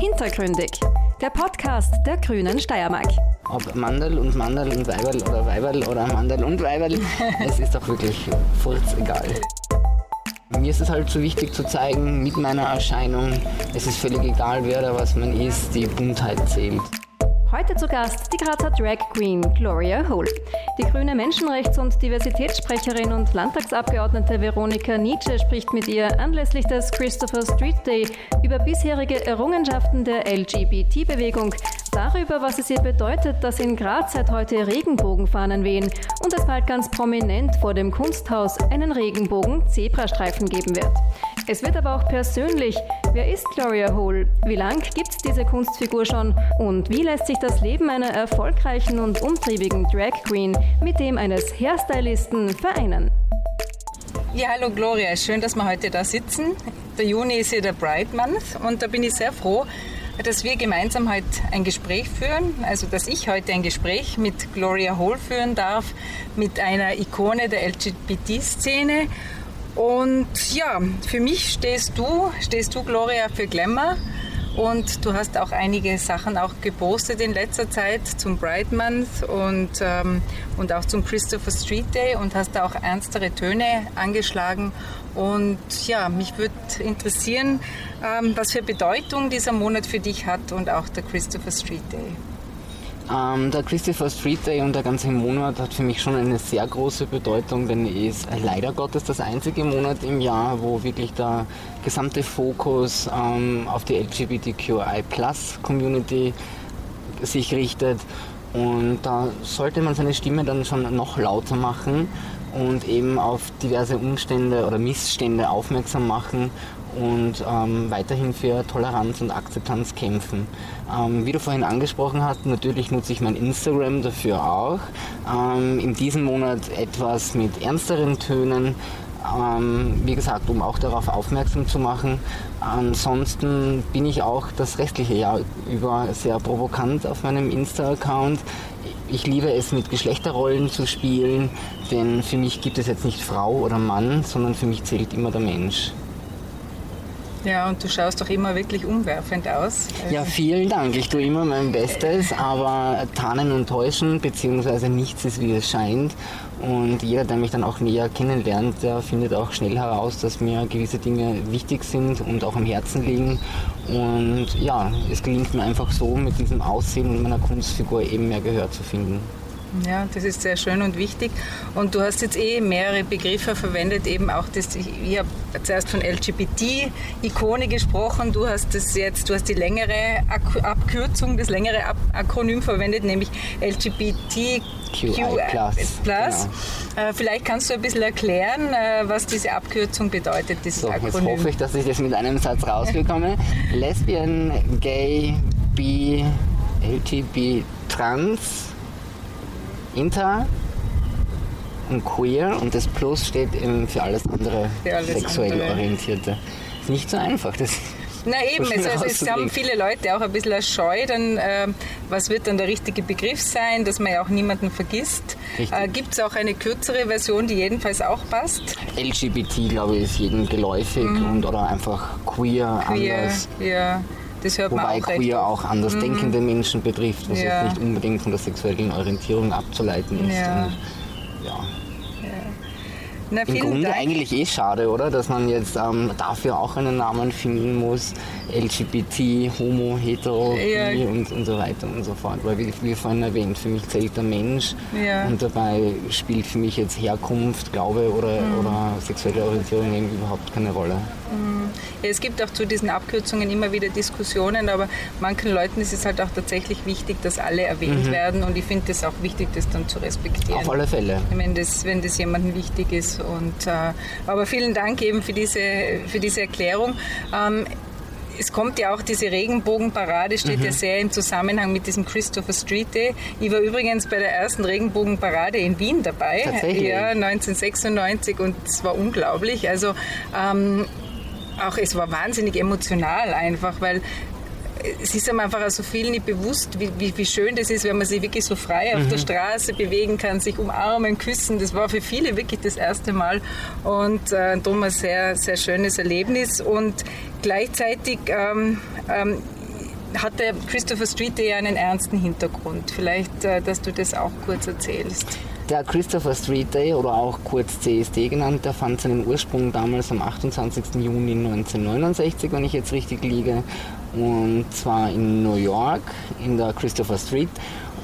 Hintergründig, der Podcast der Grünen Steiermark. Ob Mandel und Mandel und Weiberl oder Weiberl oder Mandel und Weiberl, es ist doch wirklich egal. Mir ist es halt so wichtig zu zeigen, mit meiner Erscheinung, es ist völlig egal, wer oder was man ist, die Buntheit zählt. Heute zu Gast die Grazer Drag Queen Gloria Hole. Die grüne Menschenrechts- und Diversitätssprecherin und Landtagsabgeordnete Veronika Nietzsche spricht mit ihr anlässlich des Christopher Street Day über bisherige Errungenschaften der LGBT-Bewegung, darüber, was es ihr bedeutet, dass in Graz seit heute Regenbogenfahnen wehen und es bald ganz prominent vor dem Kunsthaus einen Regenbogen-Zebrastreifen geben wird. Es wird aber auch persönlich. Wer ist Gloria Hole? Wie lang gibt es diese Kunstfigur schon? Und wie lässt sich das Leben einer erfolgreichen und umtriebigen Drag Queen mit dem eines Hairstylisten vereinen? Ja, hallo Gloria, schön, dass wir heute da sitzen. Der Juni ist ja der Bride Month und da bin ich sehr froh, dass wir gemeinsam heute ein Gespräch führen, also dass ich heute ein Gespräch mit Gloria Hole führen darf, mit einer Ikone der LGBT-Szene und ja, für mich stehst du, stehst du Gloria für Glamour und du hast auch einige Sachen auch gepostet in letzter Zeit zum Bright Month und, ähm, und auch zum Christopher Street Day und hast da auch ernstere Töne angeschlagen. Und ja, mich würde interessieren, ähm, was für Bedeutung dieser Monat für dich hat und auch der Christopher Street Day. Ähm, der Christopher Street Day und der ganze Monat hat für mich schon eine sehr große Bedeutung, denn er ist leider Gottes das einzige Monat im Jahr, wo wirklich der gesamte Fokus ähm, auf die LGBTQI-Plus-Community sich richtet. Und da sollte man seine Stimme dann schon noch lauter machen und eben auf diverse Umstände oder Missstände aufmerksam machen und ähm, weiterhin für Toleranz und Akzeptanz kämpfen. Ähm, wie du vorhin angesprochen hast, natürlich nutze ich mein Instagram dafür auch. Ähm, in diesem Monat etwas mit ernsteren Tönen, ähm, wie gesagt, um auch darauf aufmerksam zu machen. Ansonsten bin ich auch das restliche Jahr über sehr provokant auf meinem Insta-Account. Ich liebe es, mit Geschlechterrollen zu spielen, denn für mich gibt es jetzt nicht Frau oder Mann, sondern für mich zählt immer der Mensch. Ja, und du schaust doch immer wirklich umwerfend aus. Also ja, vielen Dank. Ich tue immer mein Bestes, aber tarnen und täuschen, beziehungsweise nichts ist, wie es scheint. Und jeder, der mich dann auch näher kennenlernt, der findet auch schnell heraus, dass mir gewisse Dinge wichtig sind und auch am Herzen liegen. Und ja, es gelingt mir einfach so, mit diesem Aussehen und meiner Kunstfigur eben mehr Gehör zu finden. Ja, das ist sehr schön und wichtig. Und du hast jetzt eh mehrere Begriffe verwendet, eben auch das, ich habe zuerst von LGBT-Ikone gesprochen, du hast das jetzt, du hast die längere Abkürzung, das längere Akronym verwendet, nämlich LGBTQI+. Genau. Äh, vielleicht kannst du ein bisschen erklären, äh, was diese Abkürzung bedeutet, dieses so, Akronym. Jetzt hoffe ich, dass ich das mit einem Satz rausbekomme. Lesbian, Gay, Bi, LGB, Trans, Inter und Queer und das Plus steht eben für alles andere für alles sexuell andere. Orientierte. Ist nicht so einfach. Das na eben, so also, es haben viele Leute auch ein bisschen eine Scheu, dann, äh, was wird dann der richtige Begriff sein, dass man ja auch niemanden vergisst. Äh, Gibt es auch eine kürzere Version, die jedenfalls auch passt? LGBT, glaube ich, ist jedem geläufig mhm. und oder einfach queer, queer anders. Ja. Das hört Wobei man auch queer auch andersdenkende mhm. Menschen betrifft, was ja. jetzt nicht unbedingt von der sexuellen Orientierung abzuleiten ist. Ja. Ja. Na, Im Grunde Dank. eigentlich eh schade, oder? Dass man jetzt ähm, dafür auch einen Namen finden muss. LGBT, Homo, Hetero ja. und, und so weiter und so fort. Weil, wie, wie vorhin erwähnt, für mich zählt der Mensch ja. und dabei spielt für mich jetzt Herkunft, Glaube oder, mhm. oder sexuelle Orientierung eben überhaupt keine Rolle. Ja, es gibt auch zu diesen Abkürzungen immer wieder Diskussionen, aber manchen Leuten ist es halt auch tatsächlich wichtig, dass alle erwähnt mhm. werden und ich finde es auch wichtig, das dann zu respektieren. Auf alle Fälle. Wenn das, wenn das jemandem wichtig ist. Und, äh, aber vielen Dank eben für diese, für diese Erklärung. Ähm, es kommt ja auch diese Regenbogenparade, steht mhm. ja sehr im Zusammenhang mit diesem Christopher Street Day. Ich war übrigens bei der ersten Regenbogenparade in Wien dabei. Tatsächlich? Ja, 1996 und es war unglaublich. Also ähm, auch es war wahnsinnig emotional einfach, weil es ist einem einfach so viel nicht bewusst, wie, wie, wie, schön das ist, wenn man sich wirklich so frei auf mhm. der Straße bewegen kann, sich umarmen, küssen. Das war für viele wirklich das erste Mal und äh, darum ein sehr, sehr schönes Erlebnis. Und gleichzeitig ähm, ähm, hat der Christopher Street Day einen ernsten Hintergrund. Vielleicht, äh, dass du das auch kurz erzählst. Der Christopher Street Day oder auch kurz CSD genannt, der fand seinen Ursprung damals am 28. Juni 1969, wenn ich jetzt richtig liege, und zwar in New York in der Christopher Street.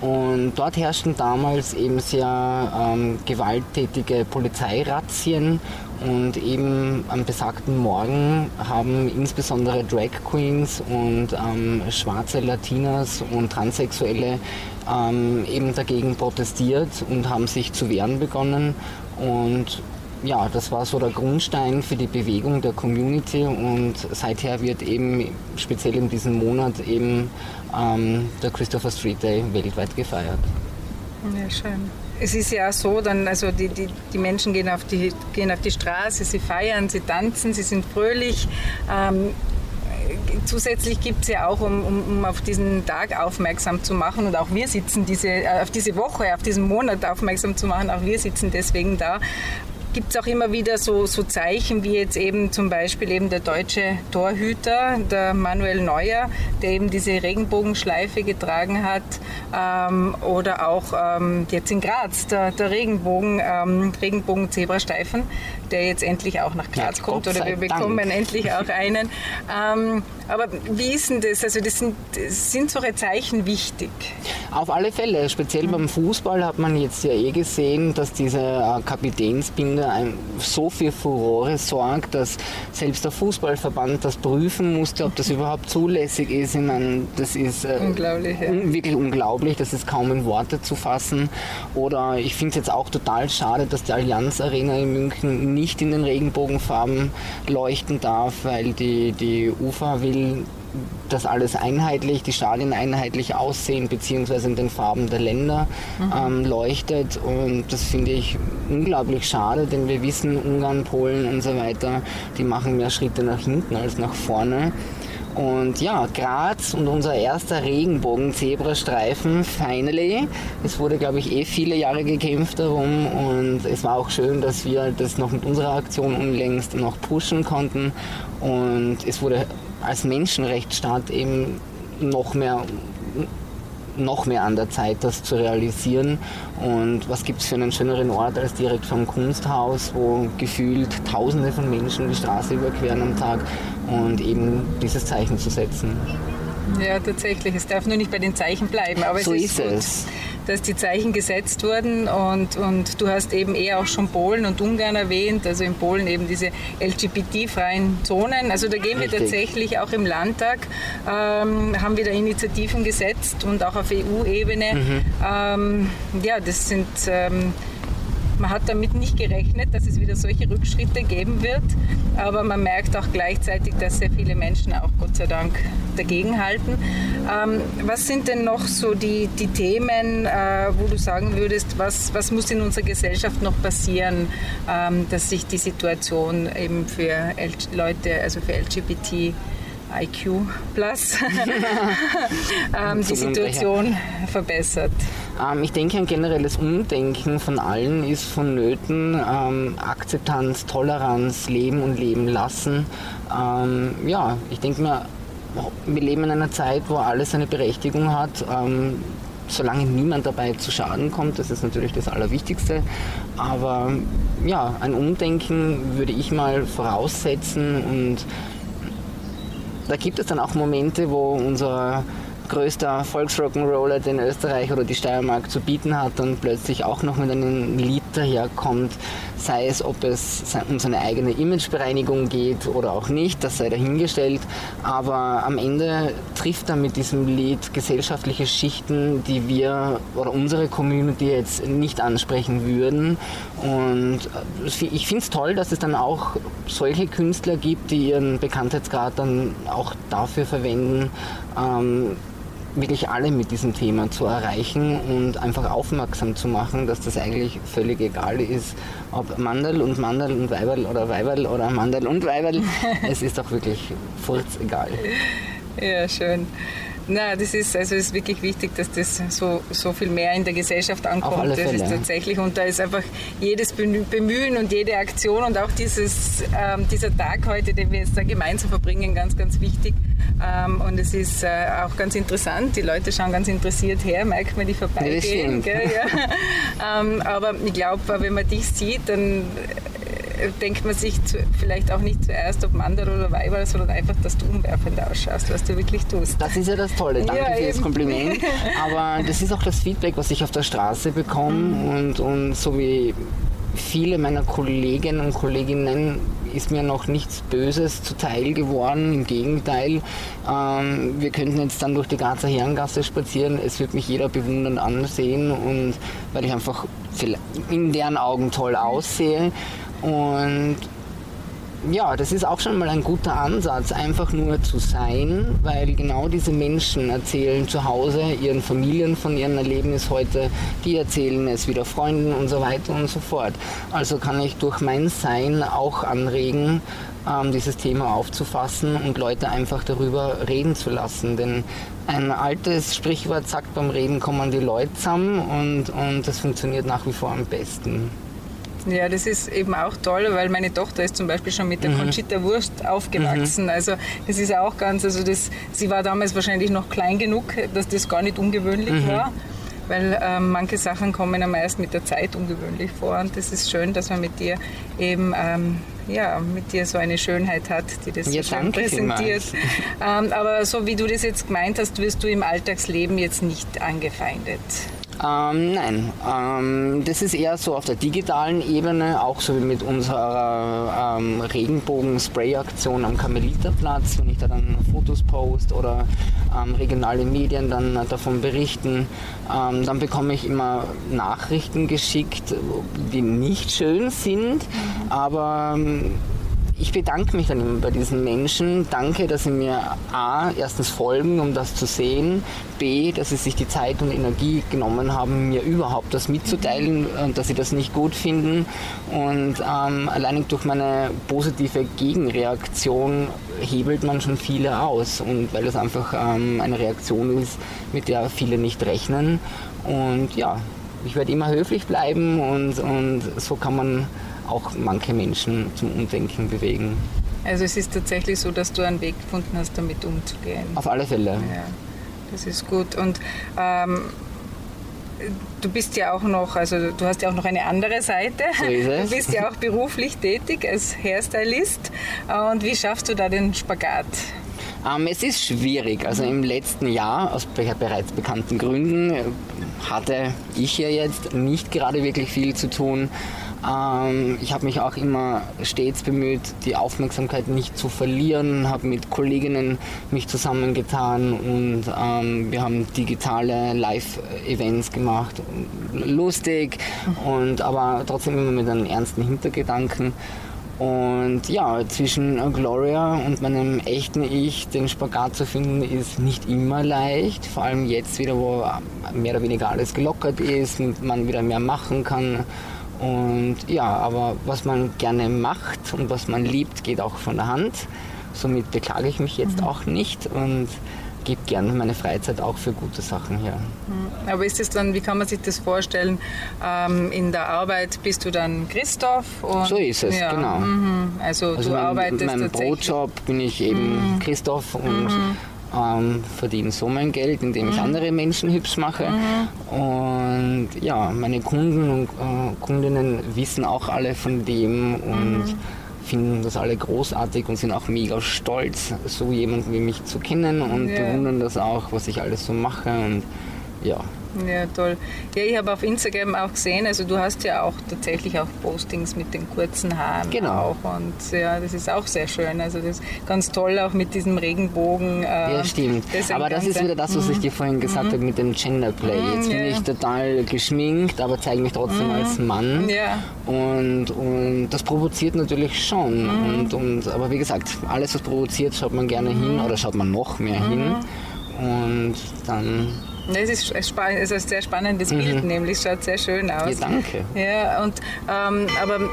Und dort herrschten damals eben sehr ähm, gewalttätige Polizeirazzien und eben am besagten Morgen haben insbesondere Drag Queens und ähm, schwarze Latinas und Transsexuelle ähm, eben dagegen protestiert und haben sich zu wehren begonnen. Und ja, das war so der Grundstein für die Bewegung der Community und seither wird eben speziell in diesem Monat eben ähm, der Christopher Street Day weltweit gefeiert. Ja, schön. Es ist ja auch so, dann, also die, die, die Menschen gehen auf, die, gehen auf die Straße, sie feiern, sie tanzen, sie sind fröhlich. Ähm, zusätzlich gibt es ja auch, um, um, auf diesen Tag aufmerksam zu machen, und auch wir sitzen diese, äh, auf diese Woche, auf diesen Monat aufmerksam zu machen, auch wir sitzen deswegen da, gibt es auch immer wieder so, so Zeichen, wie jetzt eben zum Beispiel eben der deutsche Torhüter, der Manuel Neuer, der eben diese Regenbogenschleife getragen hat. Ähm, oder auch ähm, jetzt in Graz, der, der Regenbogen, ähm, Regenbogen-Zebrastreifen, der jetzt endlich auch nach Graz ja, kommt. Oder wir bekommen Dank. endlich auch einen. Ähm, aber wie ist denn das? Also das sind, das sind solche Zeichen wichtig? Auf alle Fälle. Speziell beim Fußball hat man jetzt ja eh gesehen, dass diese äh, Kapitänsbinde so viel Furore sorgt, dass selbst der Fußballverband das prüfen musste, ob das überhaupt zulässig ist. Ich meine, das ist äh, unglaublich, ja. wirklich unglaublich, das ist kaum in Worte zu fassen. Oder ich finde es jetzt auch total schade, dass die Allianz Arena in München nicht in den Regenbogenfarben leuchten darf, weil die, die UFA will dass alles einheitlich, die Stadien einheitlich aussehen, beziehungsweise in den Farben der Länder mhm. ähm, leuchtet. Und das finde ich unglaublich schade, denn wir wissen, Ungarn, Polen und so weiter, die machen mehr Schritte nach hinten als nach vorne. Und ja, Graz und unser erster Regenbogen-Zebrastreifen, finally. Es wurde, glaube ich, eh viele Jahre gekämpft darum und es war auch schön, dass wir das noch mit unserer Aktion unlängst noch pushen konnten. Und es wurde als Menschenrechtsstaat eben noch mehr noch mehr an der Zeit, das zu realisieren. Und was gibt es für einen schöneren Ort als direkt vom Kunsthaus, wo gefühlt Tausende von Menschen die Straße überqueren am Tag und eben dieses Zeichen zu setzen. Ja, tatsächlich. Es darf nur nicht bei den Zeichen bleiben. Aber so es ist, ist es dass die Zeichen gesetzt wurden und, und du hast eben eher auch schon Polen und Ungarn erwähnt, also in Polen eben diese LGBT-freien Zonen. Also da gehen wir tatsächlich auch im Landtag, ähm, haben wir da Initiativen gesetzt und auch auf EU-Ebene. Mhm. Ähm, ja, das sind... Ähm, man hat damit nicht gerechnet, dass es wieder solche Rückschritte geben wird, aber man merkt auch gleichzeitig, dass sehr viele Menschen auch Gott sei Dank dagegenhalten. Ähm, was sind denn noch so die, die Themen, äh, wo du sagen würdest, was, was muss in unserer Gesellschaft noch passieren, ähm, dass sich die Situation eben für Leute, also für LGBT IQ Plus ähm, die Situation verbessert? Ähm, ich denke, ein generelles Umdenken von allen ist vonnöten. Ähm, Akzeptanz, Toleranz, Leben und Leben lassen. Ähm, ja, ich denke mir, wir leben in einer Zeit, wo alles seine Berechtigung hat. Ähm, solange niemand dabei zu Schaden kommt, das ist natürlich das Allerwichtigste. Aber ja, ein Umdenken würde ich mal voraussetzen und da gibt es dann auch Momente, wo unser größter Volksrock'n'Roller, den Österreich oder die Steiermark zu bieten hat und plötzlich auch noch mit einem Lied daherkommt, sei es, ob es um seine eigene Imagebereinigung geht oder auch nicht, das sei dahingestellt, aber am Ende trifft er mit diesem Lied gesellschaftliche Schichten, die wir oder unsere Community jetzt nicht ansprechen würden. Und ich finde es toll, dass es dann auch solche Künstler gibt, die ihren Bekanntheitsgrad dann auch dafür verwenden, ähm, wirklich alle mit diesem Thema zu erreichen und einfach aufmerksam zu machen, dass das eigentlich völlig egal ist, ob Mandel und Mandel und Weiberl oder Weiberl oder Mandel und Weiberl. es ist doch wirklich furz egal. Ja, schön. Na, das ist also ist wirklich wichtig, dass das so, so viel mehr in der Gesellschaft ankommt. Das Fälle. ist tatsächlich und da ist einfach jedes Bemühen und jede Aktion und auch dieses, ähm, dieser Tag heute, den wir jetzt da gemeinsam verbringen, ganz, ganz wichtig. Ähm, und es ist äh, auch ganz interessant. Die Leute schauen ganz interessiert her, merkt man die vorbeigehen. ja. ähm, aber ich glaube, wenn man dich sieht, dann denkt man sich zu, vielleicht auch nicht zuerst, ob Mann oder Weiber, sondern einfach, dass du umwerfend ausschaust, was du wirklich tust. Das ist ja das Tolle. Danke Ja, für das eben. Kompliment. Aber das ist auch das Feedback, was ich auf der Straße bekomme. Mhm. Und, und so wie viele meiner Kolleginnen und Kolleginnen ist mir noch nichts Böses zuteil geworden. Im Gegenteil, ähm, wir könnten jetzt dann durch die Grazer Herrengasse spazieren. Es wird mich jeder bewundernd ansehen und weil ich einfach in deren Augen toll aussehe. Und ja, das ist auch schon mal ein guter Ansatz, einfach nur zu sein, weil genau diese Menschen erzählen zu Hause ihren Familien von ihrem Erlebnis heute, die erzählen es wieder Freunden und so weiter und so fort. Also kann ich durch mein Sein auch anregen, ähm, dieses Thema aufzufassen und Leute einfach darüber reden zu lassen. Denn ein altes Sprichwort sagt, beim Reden kommen die Leute zusammen und, und das funktioniert nach wie vor am besten. Ja, das ist eben auch toll, weil meine Tochter ist zum Beispiel schon mit der Conchita Wurst aufgewachsen. Also das ist auch ganz, also das, sie war damals wahrscheinlich noch klein genug, dass das gar nicht ungewöhnlich war. Weil ähm, manche Sachen kommen ja meist mit der Zeit ungewöhnlich vor. Und das ist schön, dass man mit dir eben ähm, ja, mit dir so eine Schönheit hat, die das Ja, so schön präsentiert. Ähm, aber so wie du das jetzt gemeint hast, wirst du im Alltagsleben jetzt nicht angefeindet. Ähm, nein, ähm, das ist eher so auf der digitalen Ebene, auch so wie mit unserer ähm, Regenbogen-Spray-Aktion am Karmeliterplatz, wenn ich da dann Fotos post oder ähm, regionale Medien dann davon berichten, ähm, dann bekomme ich immer Nachrichten geschickt, die nicht schön sind, aber ähm, ich bedanke mich dann immer bei diesen Menschen. Danke, dass sie mir A, erstens folgen, um das zu sehen. B, dass sie sich die Zeit und Energie genommen haben, mir überhaupt das mitzuteilen und dass sie das nicht gut finden. Und ähm, allein durch meine positive Gegenreaktion hebelt man schon viele aus. Und weil es einfach ähm, eine Reaktion ist, mit der viele nicht rechnen. Und ja, ich werde immer höflich bleiben und, und so kann man auch manche Menschen zum Umdenken bewegen. Also es ist tatsächlich so, dass du einen Weg gefunden hast, damit umzugehen. Auf alle Fälle. Ja, das ist gut. Und ähm, du bist ja auch noch, also du hast ja auch noch eine andere Seite. So ist es. Du bist ja auch beruflich tätig als Hairstylist. Und wie schaffst du da den Spagat? Ähm, es ist schwierig. Also im letzten Jahr, aus be bereits bekannten Gründen, äh, hatte ich ja jetzt nicht gerade wirklich viel zu tun. Ähm, ich habe mich auch immer stets bemüht, die Aufmerksamkeit nicht zu verlieren, habe mit Kolleginnen mich zusammengetan und ähm, wir haben digitale Live-Events gemacht, lustig und aber trotzdem immer mit einem ernsten Hintergedanken. Und ja, zwischen Gloria und meinem echten Ich den Spagat zu finden, ist nicht immer leicht. Vor allem jetzt wieder, wo mehr oder weniger alles gelockert ist und man wieder mehr machen kann. Und ja, aber was man gerne macht und was man liebt, geht auch von der Hand. Somit beklage ich mich jetzt auch nicht und gebe gerne meine Freizeit auch für gute Sachen her. Aber ist es dann, wie kann man sich das vorstellen? Ähm, in der Arbeit bist du dann Christoph? So ist es, genau. mhm. Also, Also du mein, arbeitest meinem tatsächlich. Mhm. Brotjob bin ich eben Christoph und ähm, verdiene so mein Geld, indem Mhm. ich andere Menschen hübsch mache. Und ja, meine Kunden und äh, Kundinnen wissen auch alle von dem und Mhm. finden das alle großartig und sind auch mega stolz, so jemanden wie mich zu kennen und Ja. bewundern das auch, was ich alles so mache. Und ja, Ja, toll. Ja, ich habe auf Instagram auch gesehen, also du hast ja auch tatsächlich auch Postings mit den kurzen Haaren Genau. auch und ja, das ist auch sehr schön. Also das ist ganz toll auch mit diesem Regenbogen. äh, Ja, stimmt. ein aber das ist wieder das, was ich dir vorhin gesagt habe mit dem Genderplay. Jetzt bin Mhm. ja. ich total geschminkt, aber zeige mich trotzdem als Mann. Mhm. Ja. Und, und das provoziert natürlich schon. Mhm. Und, und, aber wie gesagt, alles, was provoziert, schaut man gerne hin oder schaut man noch mehr hin. Mhm. Und dann Das ist ein sehr spannendes mhm. Bild, nämlich schaut sehr schön aus. Ja, danke. Ja, und, ähm, aber äh,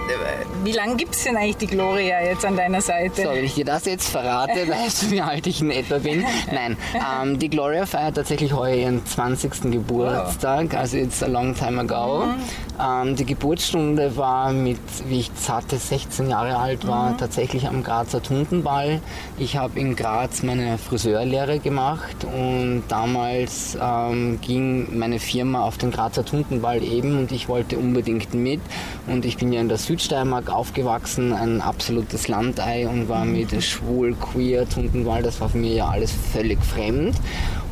wie lange gibt es denn eigentlich die Gloria jetzt an deiner Seite? So, wenn ich dir das jetzt verrate, weißt du, wie alt ich in etwa bin? Nein, ähm, die Gloria feiert tatsächlich heuer ihren 20. Geburtstag, oh. also it's a long time ago. Mhm. Ähm, die Geburtsstunde war mit, wie ich zarte 16 Jahre alt war, mhm. tatsächlich am Grazer Tundenball. Ich habe in Graz meine Friseurlehre gemacht und damals ähm, ging meine Firma auf den Grazer Tundenball eben und ich wollte unbedingt mit. Und ich bin ja in der Südsteiermark aufgewachsen, ein absolutes Landei und war mit schwul, queer, Tundenball, das war für mich ja alles völlig fremd.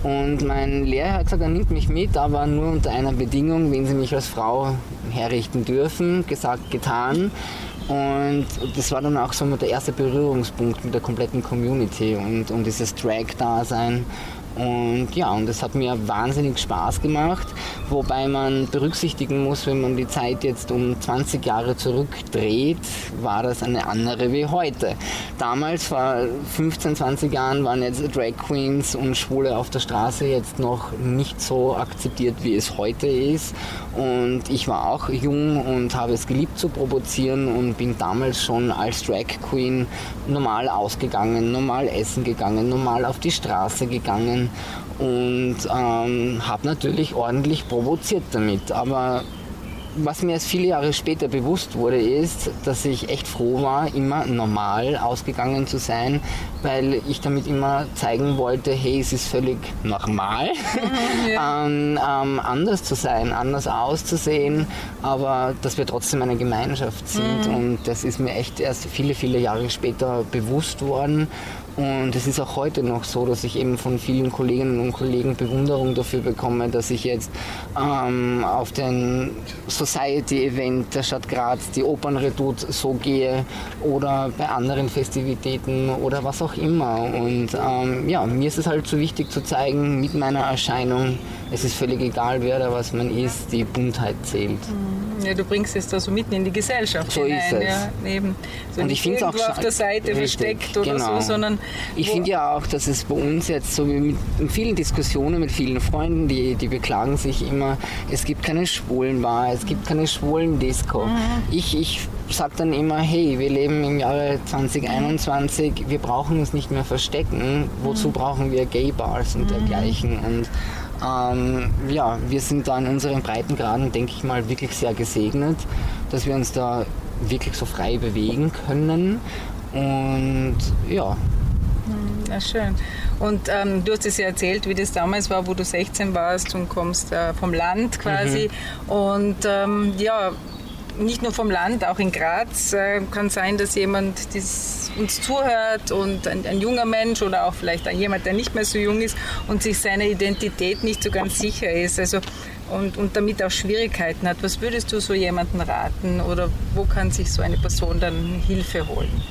Und mein Lehrer hat gesagt, er nimmt mich mit, aber nur unter einer Bedingung, wenn sie mich als Frau herrichten dürfen. Gesagt, getan. Und das war dann auch so der erste Berührungspunkt mit der kompletten Community und, und dieses Drag-Dasein. Und ja, und das hat mir wahnsinnig Spaß gemacht, wobei man berücksichtigen muss, wenn man die Zeit jetzt um 20 Jahre zurückdreht, war das eine andere wie heute. Damals, vor 15, 20 Jahren, waren jetzt Drag Queens und Schwule auf der Straße jetzt noch nicht so akzeptiert, wie es heute ist. Und ich war auch jung und habe es geliebt zu provozieren und bin damals schon als Drag Queen normal ausgegangen, normal essen gegangen, normal auf die Straße gegangen und ähm, habe natürlich ordentlich provoziert damit. Aber was mir erst viele Jahre später bewusst wurde, ist, dass ich echt froh war, immer normal ausgegangen zu sein, weil ich damit immer zeigen wollte, hey, es ist völlig normal, ja. ähm, ähm, anders zu sein, anders auszusehen, aber dass wir trotzdem eine Gemeinschaft sind. Mhm. Und das ist mir echt erst viele, viele Jahre später bewusst worden. Und es ist auch heute noch so, dass ich eben von vielen Kolleginnen und Kollegen Bewunderung dafür bekomme, dass ich jetzt ähm, auf den Society-Event der Stadt Graz, die Opernredoute, so gehe oder bei anderen Festivitäten oder was auch immer. Und ähm, ja, mir ist es halt so wichtig zu zeigen, mit meiner Erscheinung, es ist völlig egal, wer da was man ist, die Buntheit zählt. Mhm. Ja, du bringst es da so mitten in die Gesellschaft so hinein. Ist es. Ja, neben, so und ich finde es auch auf der Seite richtig, versteckt oder genau. so, sondern ich finde ja auch, dass es bei uns jetzt so wie mit vielen Diskussionen mit vielen Freunden, die, die beklagen sich immer, es gibt keine Schwulenbar, es gibt keine schwulen Disco. Mhm. Ich, ich sage dann immer, hey, wir leben im Jahre 2021, wir brauchen uns nicht mehr verstecken. Wozu mhm. brauchen wir Gay-Bars und mhm. dergleichen? Und ähm, ja, wir sind da in unseren Breitengraden, denke ich mal, wirklich sehr gesegnet, dass wir uns da wirklich so frei bewegen können. Und ja. Na schön. Und ähm, du hast es ja erzählt, wie das damals war, wo du 16 warst und kommst äh, vom Land quasi. Mhm. Und ähm, ja, nicht nur vom Land, auch in Graz äh, kann sein, dass jemand das uns zuhört und ein, ein, junger Mensch oder auch vielleicht jemand, der nicht mehr so jung ist und sich seiner Identität nicht so ganz sicher ist. Also und, und damit auch Schwierigkeiten hat. Was würdest du so jemandem raten oder wo kann sich so eine Person dann Hilfe holen?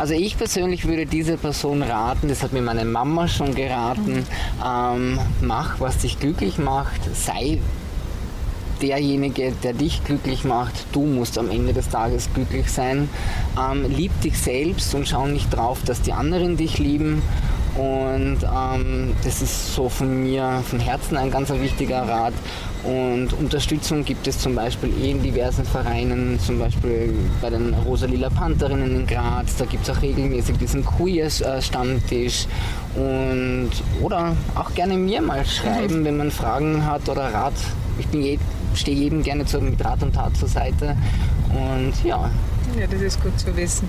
Also ich persönlich würde dieser Person raten, das hat mir meine Mama schon geraten, mhm. ähm, mach, was dich glücklich macht, sei derjenige, der dich glücklich macht. Du musst am Ende des Tages glücklich sein. Ähm, lieb dich selbst und schau nicht drauf, dass die anderen dich lieben. Und ähm, das ist so von mir, von Herzen ein ganz wichtiger Rat. Und Unterstützung gibt es zum Beispiel eh in diversen Vereinen, zum Beispiel bei den Rosalila Pantherinnen in Graz. Da gibt es auch regelmäßig diesen Queer-Stammtisch. Und, oder auch gerne mir mal schreiben, wenn man Fragen hat oder Rat. Ich bin je, stehe jedem gerne zu, mit Rat und Tat zur Seite. Und ja. Ja, das ist gut zu wissen.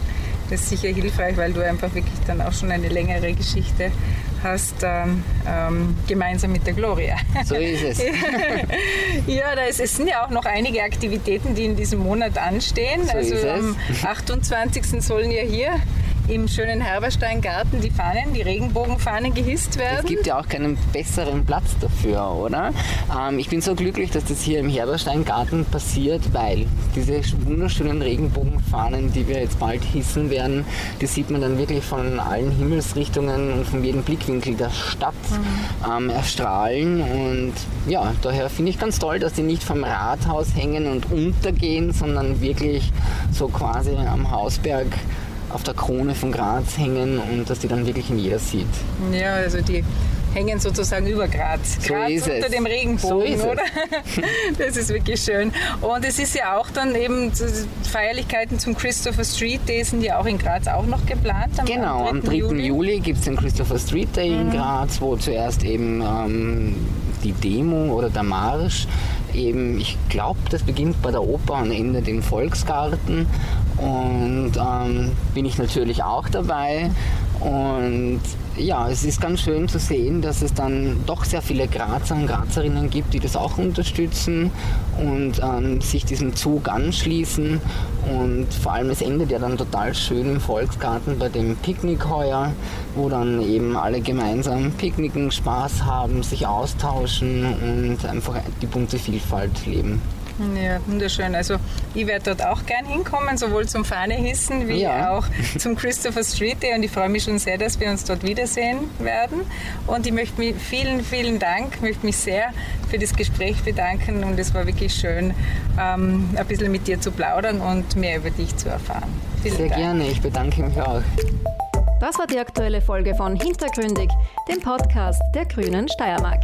Das ist sicher hilfreich, weil du einfach wirklich dann auch schon eine längere Geschichte hast, ähm, ähm, gemeinsam mit der Gloria. So ist es. ja, da ist, es sind ja auch noch einige Aktivitäten, die in diesem Monat anstehen. So also am 28. sollen ja hier im schönen Herbersteingarten die Fahnen, die Regenbogenfahnen gehisst werden. Es gibt ja auch keinen besseren Platz dafür, oder? Ähm, ich bin so glücklich, dass das hier im Herbersteingarten passiert, weil diese wunderschönen Regenbogenfahnen, die wir jetzt bald hissen werden, die sieht man dann wirklich von allen Himmelsrichtungen und von jedem Blickwinkel der Stadt mhm. ähm, erstrahlen. Und ja, daher finde ich ganz toll, dass die nicht vom Rathaus hängen und untergehen, sondern wirklich so quasi am Hausberg auf der Krone von Graz hängen und dass die dann wirklich in jeder sieht. Ja, also die, hängen sozusagen über Graz. So Graz unter es. dem Regenbogen, So oder? Das ist wirklich schön. Und es ist ja auch dann eben Feierlichkeiten zum Christopher Street Day sind ja auch in Graz auch noch geplant. Am, Genau, am 3. Juli, Juli gibt es den Christopher Street Day in Graz, wo zuerst eben ähm, die Demo oder der Marsch eben, ich glaube, das beginnt bei der Oper und endet im Volksgarten. Und ähm, bin ich natürlich auch dabei. Und ja, es ist ganz schön zu sehen, dass es dann doch sehr viele Grazer und Grazerinnen gibt, die das auch unterstützen und ähm, sich diesem Zug anschließen. Und vor allem, es endet ja dann total schön im Volksgarten bei dem Picknick heuer, wo dann eben alle gemeinsam picknicken, Spaß haben, sich austauschen und einfach die bunte Vielfalt leben. Ja, wunderschön. Also ich werde dort auch gern hinkommen, sowohl zum Fahnehissen wie Ja. auch zum Christopher Street Day und ich freue mich schon sehr, dass wir uns dort wiedersehen werden. Und ich möchte mich vielen, vielen Dank, möchte mich sehr für das Gespräch bedanken und es war wirklich schön, ähm, ein bisschen mit dir zu plaudern und mehr über dich zu erfahren. Vielen Sehr Dank. gerne, ich bedanke mich auch. Das war die aktuelle Folge von Hintergründig, dem Podcast der Grünen Steiermark.